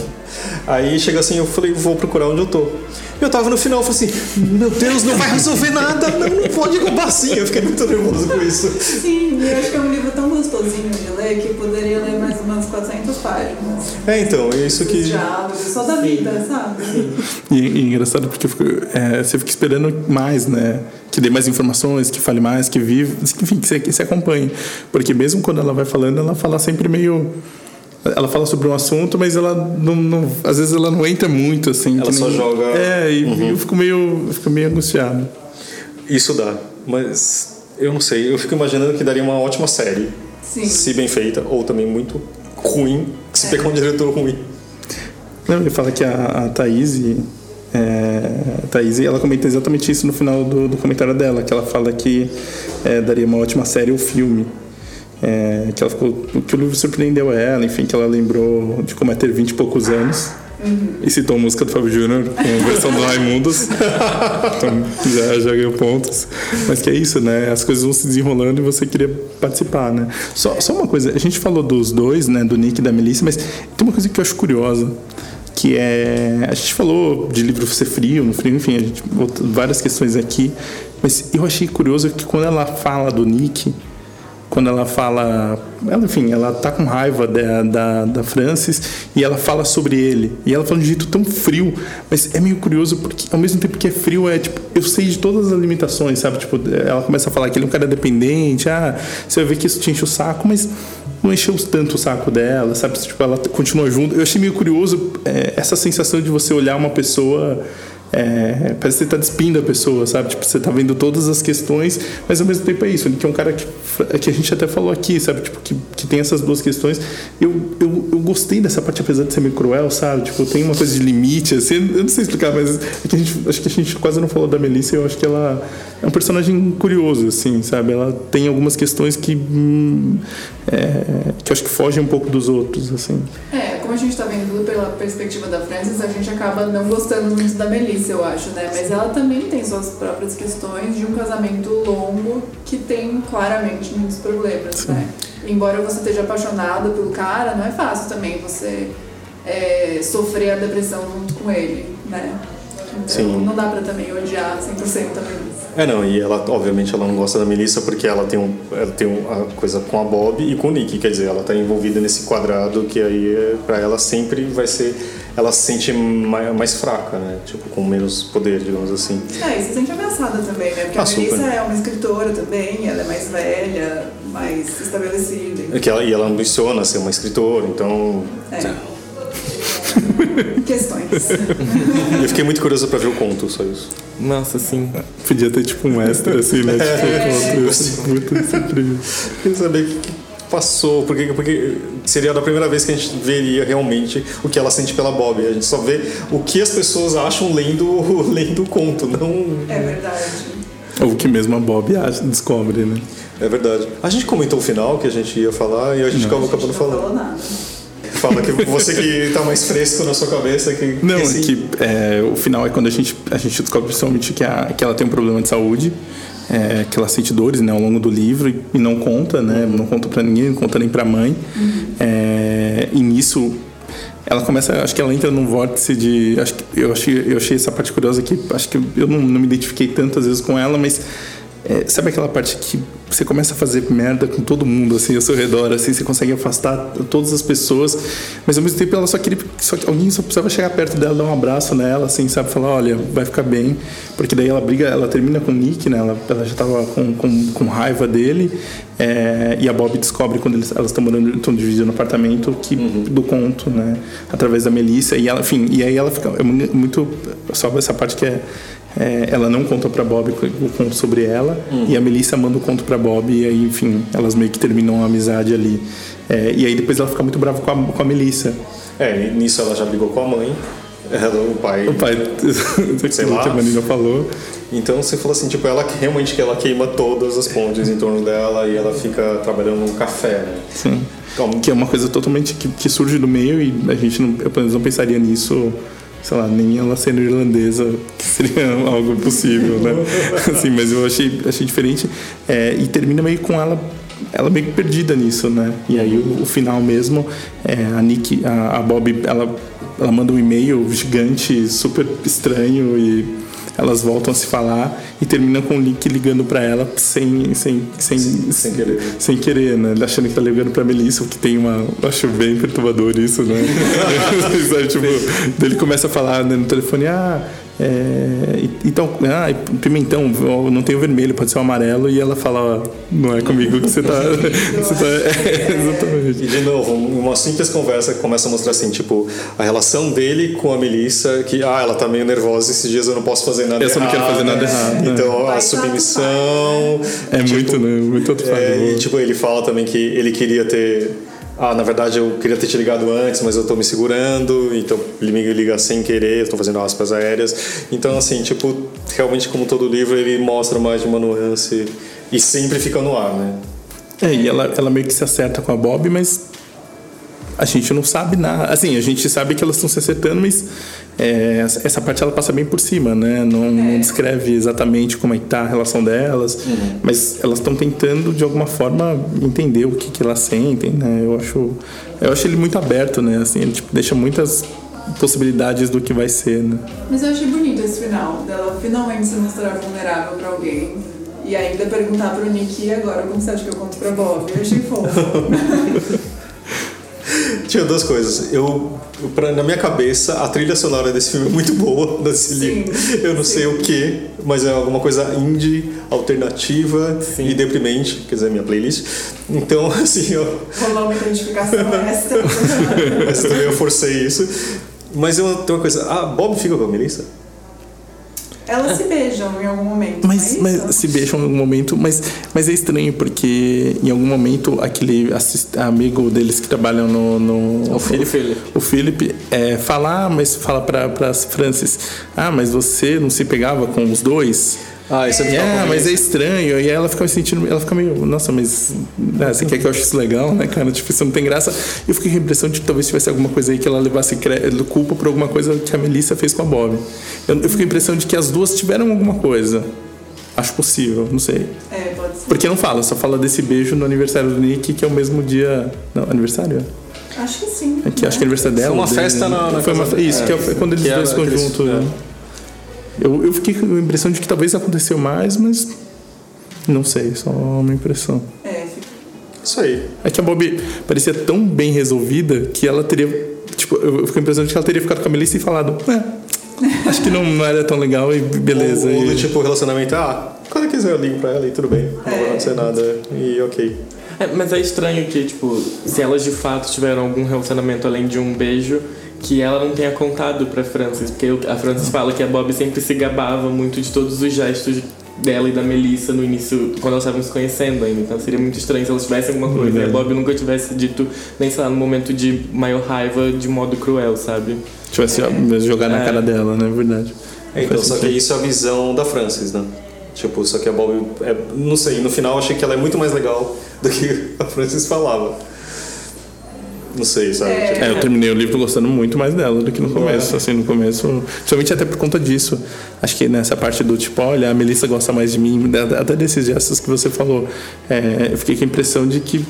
Aí chega assim, eu falei, vou procurar onde eu tô. Eu tava no final, eu falei assim, meu Deus, não vai resolver nada, não, não pode roubar assim. Eu fiquei muito nervoso com isso. Sim, e eu acho que é um livro tão gostosinho de ler que poderia ler mais umas 400 páginas. É, então, é isso que. Diálogos, só da vida, sabe? E, e engraçado porque fico, é, você fica esperando mais, né? Que dê mais informações, que fale mais, que vive, enfim, que você, que você acompanhe. Porque mesmo quando ela vai falando, ela fala sempre meio ela fala sobre um assunto, mas ela não, não às vezes ela não entra muito assim. Ela só joga. É, e uhum. eu fico meio, eu fico meio angustiado. Isso dá, mas eu não sei. Eu fico imaginando que daria uma ótima série, Sim. se bem feita, ou também muito ruim, se é. pegar um diretor ruim. Não, ele fala que a, a Thaís, é, a Thaís, ela comenta exatamente isso no final do, do comentário dela, que ela fala que é, daria uma ótima série ou filme É, que ela ficou, que o livro surpreendeu ela, enfim, que ela lembrou de como é ter 20 e poucos anos. Uhum. E citou a música do Fábio Júnior com a versão do Raimundos. *laughs* então já, já ganhou pontos. Mas que é isso, né? As coisas vão se desenrolando e você queria participar, né? Só, só uma coisa, a gente falou dos dois, né? Do Nick e da Melissa, mas tem uma coisa que eu acho curiosa que é a gente falou de livro ser frio, no frio, enfim, a gente várias questões aqui, mas eu achei curioso que quando ela fala do Nick, quando ela fala. Ela, enfim, ela tá com raiva da, da, da Francis e ela fala sobre ele. E ela fala de um jeito tão frio, mas é meio curioso porque, ao mesmo tempo que é frio, é tipo, eu sei de todas as limitações, sabe? Tipo, ela começa a falar que ele é um cara dependente, ah, você vai ver que isso te enche o saco, mas não encheu tanto o saco dela, sabe? Tipo, ela continua junto. Eu achei meio curioso é, essa sensação de você olhar uma pessoa é, parece que você está despindo a pessoa, sabe? Tipo, você está vendo todas as questões, mas ao mesmo tempo é isso. Ele que é um cara que, que a gente até falou aqui, sabe? Tipo, que, que tem essas duas questões. Eu, eu, eu gostei dessa parte, apesar de ser meio cruel, sabe? Tipo, tem uma coisa de limite, assim. Eu não sei explicar, mas é que a gente, acho que a gente quase não falou da Melissa. Eu acho que ela é um personagem curioso, assim, sabe? Ela tem algumas questões que, hum, é, que eu acho que fogem um pouco dos outros, assim. É, como a gente está vendo pela perspectiva da Frances, a gente acaba não gostando muito da Melissa, eu acho, né? Mas ela também tem suas próprias questões de um casamento longo que tem claramente muitos problemas, Sim. né? Embora você esteja apaixonada pelo cara, não é fácil também você é, sofrer a depressão junto com ele, né? Então Sim. não dá pra também odiar 100% a Melissa. É, não, e ela, obviamente, ela não gosta da Melissa porque ela tem, um, ela tem uma coisa com a Bob e com o Nick, quer dizer, ela tá envolvida nesse quadrado que aí, pra ela, sempre vai ser. Ela se sente mais, mais fraca, né? Tipo, com menos poder, digamos assim. É, e se sente ameaçada também, né? Porque ah, a Melissa super. é uma escritora também, ela é mais velha, mais estabelecida. É que ela, e ela ambiciona ser uma escritora, então. É. Questões. *laughs* Eu fiquei muito curioso pra ver o conto, só isso. Nossa, sim. Podia ter tipo um extra assim, né? Tipo, muito incrível. Queria saber o que passou, porque, porque seria a primeira vez que a gente veria realmente o que ela sente pela Bob. A gente só vê o que as pessoas acham lendo, *laughs* lendo o conto, não. É verdade. Ou o que mesmo a Bob acha, descobre, né? É verdade. A gente comentou o final que a gente ia falar e a gente acabou acabando falando. Não falou nada. Fala que você que está mais fresco na sua cabeça que. Não, esse... que é, o final é quando a gente, a gente descobre principalmente que, a, que ela tem um problema de saúde. É, que ela sente dores né, ao longo do livro e, e não conta, né? Não conta para ninguém, não conta nem para a mãe. Uhum. É, e nisso ela começa, acho que ela entra num vórtice de, acho que eu achei, eu achei essa parte curiosa que acho que eu não, não me identifiquei tantas vezes com ela, mas é, sabe aquela parte que você começa a fazer merda com todo mundo assim ao seu redor, assim, você consegue afastar todas as pessoas, mas ao mesmo tempo ela só queria, só que alguém só precisava chegar perto dela, dar um abraço nela, assim, sabe, falar, olha, vai ficar bem, porque daí ela briga, ela termina com o Nick, né, ela, ela já tava com, com, com raiva dele, é, e a Bob descobre quando eles, elas estão morando, estão dividindo no apartamento, que uhum. do conto, né, através da Melissa, e ela, enfim, e aí ela fica, é muito, só essa parte que é é, ela não conta para Bob o conto sobre ela uhum. e a Melissa manda o conto para Bob e aí, enfim, elas meio que terminam a amizade ali. É, e aí depois ela fica muito brava com a, com a Melissa. É, nisso ela já brigou com a mãe. Ela, o pai. O pai, *laughs* sei *laughs* lá. que a Marina falou. Então você falou assim, tipo, ela realmente que ela queima todas as pontes em torno dela e ela fica trabalhando no café, né? Sim. Então, que é uma coisa totalmente que, que surge do meio e a gente não, eu pelo menos não pensaria nisso sei lá, nem ela sendo irlandesa, que *laughs* seria algo possível, né? *laughs* assim, mas eu achei, achei diferente. É, e termina meio com ela ela meio perdida nisso, né? E aí o, o final mesmo, é, a Nick, a, a Bob, ela, ela manda um e-mail gigante, super estranho e elas voltam a se falar e terminam com o Nick ligando para ela sem sem, sem, sem, sem, querer. sem querer, né? Achando que tá ligando pra Melissa, o que tem uma. Acho bem perturbador isso, né? *laughs* tipo, ele começa a falar né, no telefone, ah, é, então, ah, pimentão, não tem o vermelho, pode ser o amarelo, e ela fala, não é comigo que você tá. *laughs* você tá é, *laughs* exatamente. E de novo, uma simples conversa que começa a mostrar assim, tipo, a relação dele com a Melissa, que ah, ela tá meio nervosa, esses dias eu não posso fazer nada eu errado. Eu só não quero fazer nada errado. Né? Então, a submissão. É tipo, muito, né? Muito outro é, E tipo, ele fala também que ele queria ter ah, na verdade eu queria ter te ligado antes, mas eu tô me segurando, então ele me liga sem querer, eu tô fazendo aspas aéreas. Então, assim, tipo, realmente como todo livro, ele mostra mais de uma nuance e sempre fica no ar, né? É, e ela, ela meio que se acerta com a Bob, mas a gente não sabe nada. Assim, a gente sabe que elas estão se acertando, mas é, essa parte ela passa bem por cima, né? Não, não descreve exatamente como é que tá a relação delas, mas elas estão tentando de alguma forma entender o que, que elas sentem, né? Eu acho, eu acho ele muito aberto, né? Assim, ele tipo, deixa muitas possibilidades do que vai ser, né? Mas eu achei bonito esse final, dela finalmente se mostrar vulnerável pra alguém. E ainda perguntar pro Nick, e agora, como você acha que eu conto pra Bob? Eu achei fofo. *laughs* Tinha duas coisas. Eu, pra, na minha cabeça, a trilha sonora desse filme é muito boa, *laughs* desse Sim, livro. Eu não sim. sei o que, mas é alguma coisa indie, alternativa e deprimente, quer dizer, minha playlist. Então, *laughs* assim, eu, Rolou uma identificação extra. mas *laughs* também eu forcei isso. Mas eu, tem uma coisa, ah, Bob fica com a Melissa? Elas se beijam em algum momento. Mas, é mas se beijam em algum momento, mas, mas é estranho porque em algum momento aquele assist, amigo deles que trabalham no. no O Philip. Philip. O Philip é, fala, ah, mas fala pra, pra Francis, ah, mas você não se pegava com os dois? Ah, isso é, É, mas é estranho. E aí ela fica me sentindo, ela fica meio, nossa, mas ah, você quer que eu ache isso legal, né, cara? Tipo, isso não tem graça. Eu fiquei com a impressão de que talvez tivesse alguma coisa aí que ela levasse culpa por alguma coisa que a Melissa fez com a Bob. Eu, eu fiquei com a impressão de que as duas tiveram alguma coisa. Acho possível, não sei. É, pode ser. Porque não fala, só fala desse beijo no aniversário do Nick, que é o mesmo dia. Não, aniversário? Acho que sim. É que acho que é aniversário dela. Foi uma dele, festa né? na- na Foi uma, casa- Isso, é, que é quando eles que dois ficam juntos. Eu, eu fiquei com a impressão de que talvez aconteceu mais, mas. Não sei, só uma impressão. É, fica- Isso aí. É que a Bob parecia tão bem resolvida que ela teria. Tipo, eu fiquei com a impressão de que ela teria ficado com a Melissa e falado: É, acho que não, não era tão legal e beleza. Ou, ou e- tipo, relacionamento, ah, quando quiser eu ligo pra ela e tudo bem. Não vai acontecer nada. E ok. É, mas é estranho que, tipo, se elas de fato tiveram algum relacionamento além de um beijo, que ela não tenha contado pra Francis. Porque a Francis fala que a Bob sempre se gabava muito de todos os gestos dela e da Melissa no início, quando elas estavam se conhecendo ainda. Então seria muito estranho se elas tivessem alguma coisa e a Bob nunca tivesse dito, nem sei lá, no momento de maior raiva, de modo cruel, sabe? Tivesse ó, jogar na É. cara dela, né? Verdade. É, então, Faz só que isso é a visão da Francis, né? Tipo, só que a Bob. É, não sei, no final eu achei que ela é muito mais legal do que a Francis falava. Não sei, sabe? É. Tipo, É, eu terminei o livro gostando muito mais dela do que no começo. Assim, no começo. Principalmente até por conta disso. Acho que nessa parte do tipo, olha, a Melissa gosta mais de mim, até desses gestos que você falou. é, eu fiquei com a impressão de que.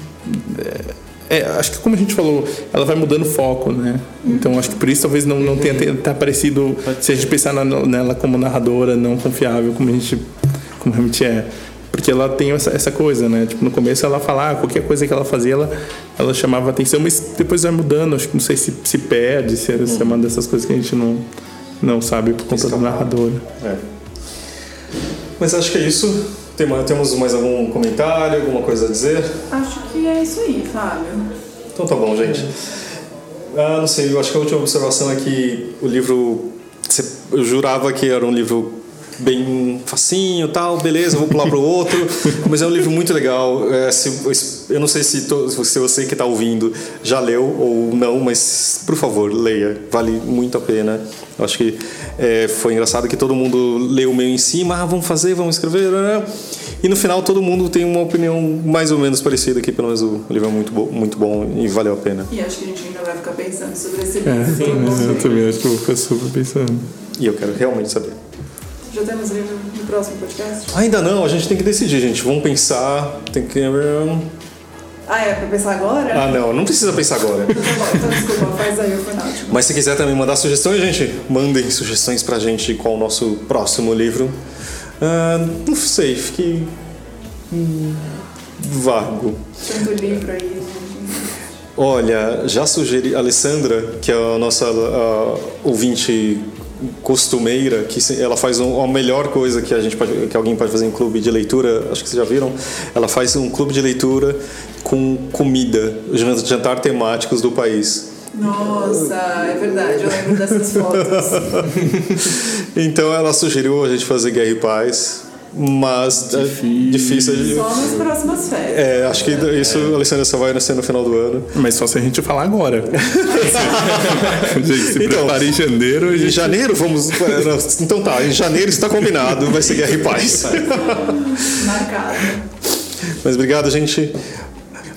É, é, acho que como a gente falou, ela vai mudando o foco, né? Então acho que por isso talvez não, não tenha tenha aparecido. Se a gente pensar na- nela como narradora não confiável, como a gente, como realmente é. Porque ela tem essa, essa coisa, né? Tipo, no começo ela fala, ah, qualquer coisa que ela fazia, ela, ela chamava atenção, mas depois vai mudando. Acho que não sei se se perde, se é, se é uma dessas coisas que a gente não, não sabe por conta do narrador. é. Mas acho que é isso. Tem mais- temos mais algum comentário, alguma coisa a dizer? Acho que é isso aí, Fábio. Então tá bom, gente. Ah, não sei, eu acho que a última observação é que o livro. você- Eu jurava que era um livro bem facinho tal, beleza, eu vou pular pro outro. *laughs* mas é um livro muito legal. É, se- eu não sei se, to- se você que está ouvindo já leu ou não, mas por favor, leia. Vale muito a pena. Eu acho que é, foi engraçado que todo mundo leu meio em cima, ah, vamos fazer, vamos escrever. né? E no final todo mundo tem uma opinião mais ou menos parecida, que pelo menos o livro é muito, bo muito bom e valeu a pena. E acho que a gente ainda vai ficar pensando sobre esse É, livro. por um bom eu também acho que eu vou ficar super pensando. E eu quero realmente saber. Já temos livro no próximo podcast? Ainda não, a gente tem que decidir, gente. Vamos pensar. Tem que. Ah, é pra pensar agora? Ah, não, não precisa pensar agora. *laughs* Então tá então desculpa, faz aí o final. Mas se quiser também mandar sugestões, gente, mandem sugestões pra gente qual o nosso próximo livro. Ah, não sei, fique. hum, vago. Tanto livro aí, gente. Olha, já sugeri. A Alessandra, que é a nossa ah, ouvinte costumeira, que ela faz um- a melhor coisa que a gente pode, que alguém pode fazer em clube de leitura, acho que vocês já viram. Ela faz um clube de leitura com comida, jan- jantar temáticos do país. Nossa, é verdade, eu lembro dessas fotos. *laughs* Então ela sugeriu a gente fazer Guerra e Paz, mas é difícil. Só nas próximas férias. É, acho que isso, Alessandra, só vai nascer no final do ano. Mas só se a gente falar agora. *laughs* gente, se Então, prepare em janeiro. a Em gente- janeiro vamos. é, Então tá, em janeiro está combinado, vai ser Guerra e Paz. Marcado. Mas obrigado, gente.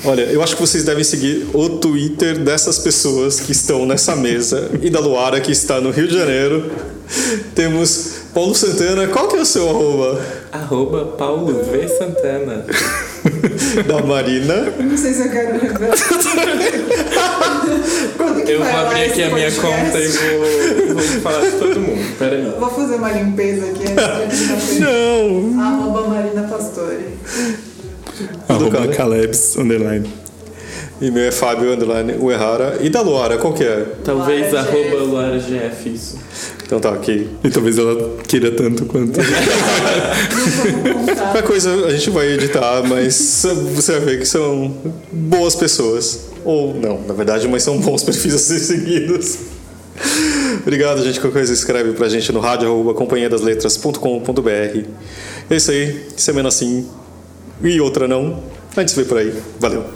Olha, eu acho que vocês devem seguir o Twitter dessas pessoas que estão nessa mesa e da Luara que está no Rio de Janeiro. Temos Paulo Santana. Qual que é o seu arroba? Arroba Paulo V. Santana. *laughs* Da Marina. Não sei se eu quero revelar. *laughs* Que Eu vou abrir aqui a minha conta e vou, vou falar de todo mundo. Pera aí. Vou fazer uma limpeza aqui antes de a gente Não. Arroba Marina Pastore. Arroba? Calebs, underline. E meu é Fábio Underline Uerrara. E da Luara, qual que é? Talvez Luara arroba GF. Luara GF, isso. Então tá, aqui. E talvez ela queira tanto quanto. *laughs* Qualquer coisa a gente vai editar, mas você vai ver que são boas pessoas. Ou não, na verdade, mas são bons *laughs* perfis a ser seguidos. Obrigado, gente. Qualquer coisa escreve pra gente no rádio arroba companhiadasletras.com.br. É isso aí. Semana sim e outra não. A gente se vê por aí. Valeu.